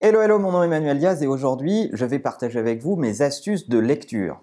Hello, hello, mon nom est Emmanuel Diaz et aujourd'hui, je vais partager avec vous mes astuces de lecture.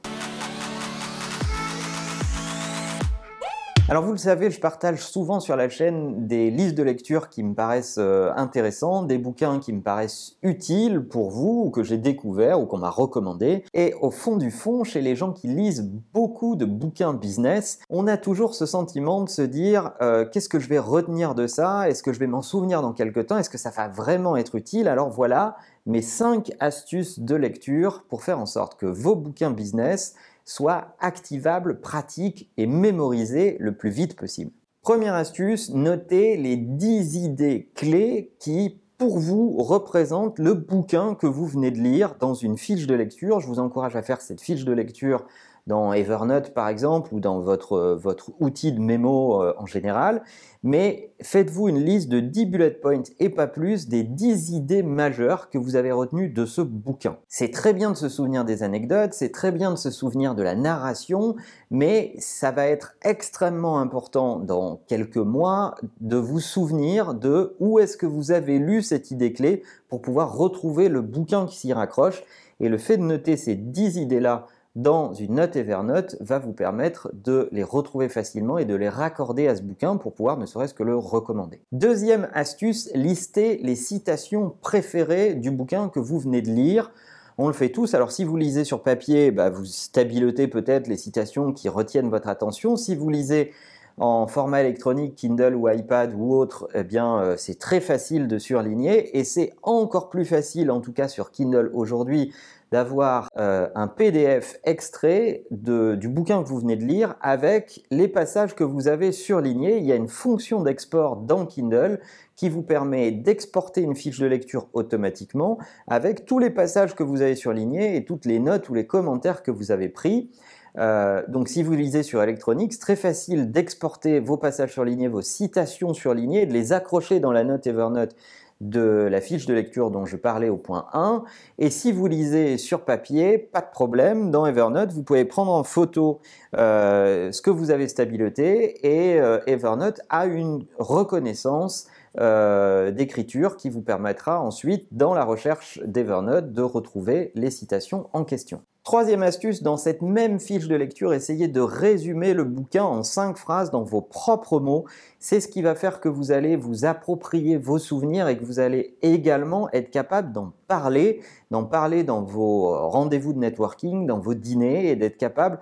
Alors vous le savez, je partage souvent sur la chaîne des listes de lecture qui me paraissent euh, intéressantes, des bouquins qui me paraissent utiles pour vous ou que j'ai découvert ou qu'on m'a recommandé. Et au fond du fond, chez les gens qui lisent beaucoup de bouquins business, on a toujours ce sentiment de se dire euh, qu'est-ce que je vais retenir de ça? Est-ce que je vais m'en souvenir dans quelques temps? Est-ce que ça va vraiment être utile? Alors voilà mes 5 astuces de lecture pour faire en sorte que vos bouquins business soit activable, pratique et mémorisé le plus vite possible. Première astuce, notez les 10 idées clés qui pour vous représentent le bouquin que vous venez de lire dans une fiche de lecture. Je vous encourage à faire cette fiche de lecture dans Evernote par exemple ou dans votre, euh, outil de mémo euh, en général, mais faites-vous une liste de 10 bullet points et pas plus des 10 idées majeures que vous avez retenues de ce bouquin. C'est très bien de se souvenir des anecdotes, c'est très bien de se souvenir de la narration, mais ça va être extrêmement important dans quelques mois de vous souvenir de où est-ce que vous avez lu cette idée clé pour pouvoir retrouver le bouquin qui s'y raccroche. Et le fait de noter ces 10 idées-là dans une note Evernote va vous permettre de les retrouver facilement et de les raccorder à ce bouquin pour pouvoir ne serait-ce que le recommander. Deuxième astuce, listez les citations préférées du bouquin que vous venez de lire. On le fait tous. Alors si vous lisez sur papier, bah, vous stabilotez peut-être les citations qui retiennent votre attention. Si vous lisez en format électronique, Kindle ou iPad ou autre, eh bien euh, c'est très facile de surligner et c'est encore plus facile, en tout cas sur Kindle aujourd'hui, d'avoir euh, un PDF extrait du bouquin que vous venez de lire avec les passages que vous avez surlignés. Il y a une fonction d'export dans Kindle qui vous permet d'exporter une fiche de lecture automatiquement avec tous les passages que vous avez surlignés et toutes les notes ou les commentaires que vous avez pris. Euh, donc si vous lisez sur électronique, c'est très facile d'exporter vos passages surlignés, vos citations surlignées de les accrocher dans la note Evernote de la fiche de lecture dont je parlais au point 1. Et si vous lisez sur papier, pas de problème, dans Evernote, vous pouvez prendre en photo euh, ce que vous avez stabiloté et euh, Evernote a une reconnaissance euh, d'écriture qui vous permettra ensuite, dans la recherche d'Evernote, de retrouver les citations en question. Troisième astuce, dans cette même fiche de lecture, essayez de résumer le bouquin en cinq phrases dans vos propres mots. C'est ce qui va faire que vous allez vous approprier vos souvenirs et que vous allez également être capable d'en parler, d'en parler dans vos rendez-vous de networking, dans vos dîners et d'être capable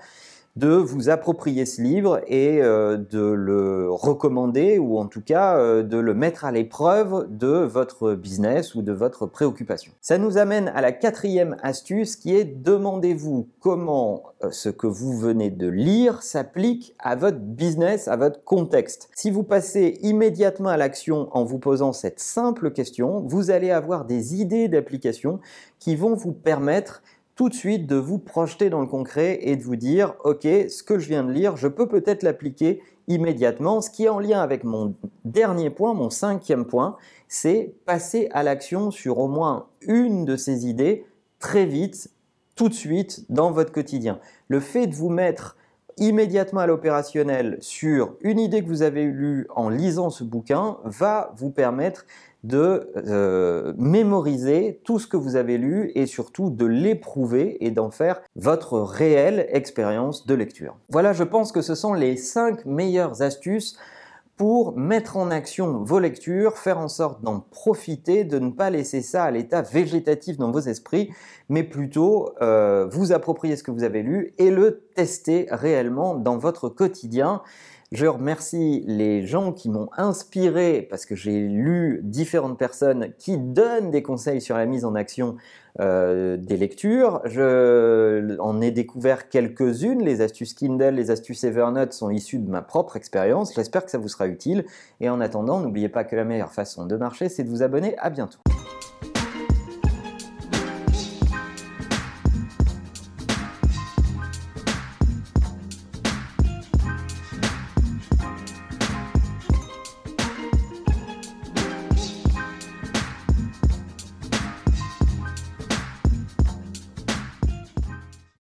de vous approprier ce livre et euh, de le recommander ou en tout cas euh, de le mettre à l'épreuve de votre business ou de votre préoccupation. Ça nous amène à la quatrième astuce qui est demandez-vous comment euh, ce que vous venez de lire s'applique à votre business, à votre contexte. Si vous passez immédiatement à l'action en vous posant cette simple question, vous allez avoir des idées d'application qui vont vous permettre tout de suite de vous projeter dans le concret et de vous dire, OK, ce que je viens de lire, je peux peut-être l'appliquer immédiatement. Ce qui est en lien avec mon dernier point, mon cinquième point, c'est passer à l'action sur au moins une de ces idées très vite, tout de suite, dans votre quotidien. Le fait de vous mettre immédiatement à l'opérationnel sur une idée que vous avez lue en lisant ce bouquin va vous permettre de euh, mémoriser tout ce que vous avez lu et surtout de l'éprouver et d'en faire votre réelle expérience de lecture. Voilà, je pense que ce sont les 5 meilleures astuces pour mettre en action vos lectures, faire en sorte d'en profiter, de ne pas laisser ça à l'état végétatif dans vos esprits, mais plutôt euh, vous approprier ce que vous avez lu et le tester réellement dans votre quotidien. Je remercie les gens qui m'ont inspiré parce que j'ai lu différentes personnes qui donnent des conseils sur la mise en action euh, des lectures. Je en ai découvert quelques-unes. Les astuces Kindle, les astuces Evernote sont issues de ma propre expérience. J'espère que ça vous sera utile. Et en attendant, n'oubliez pas que la meilleure façon de marcher, c'est de vous abonner. À bientôt.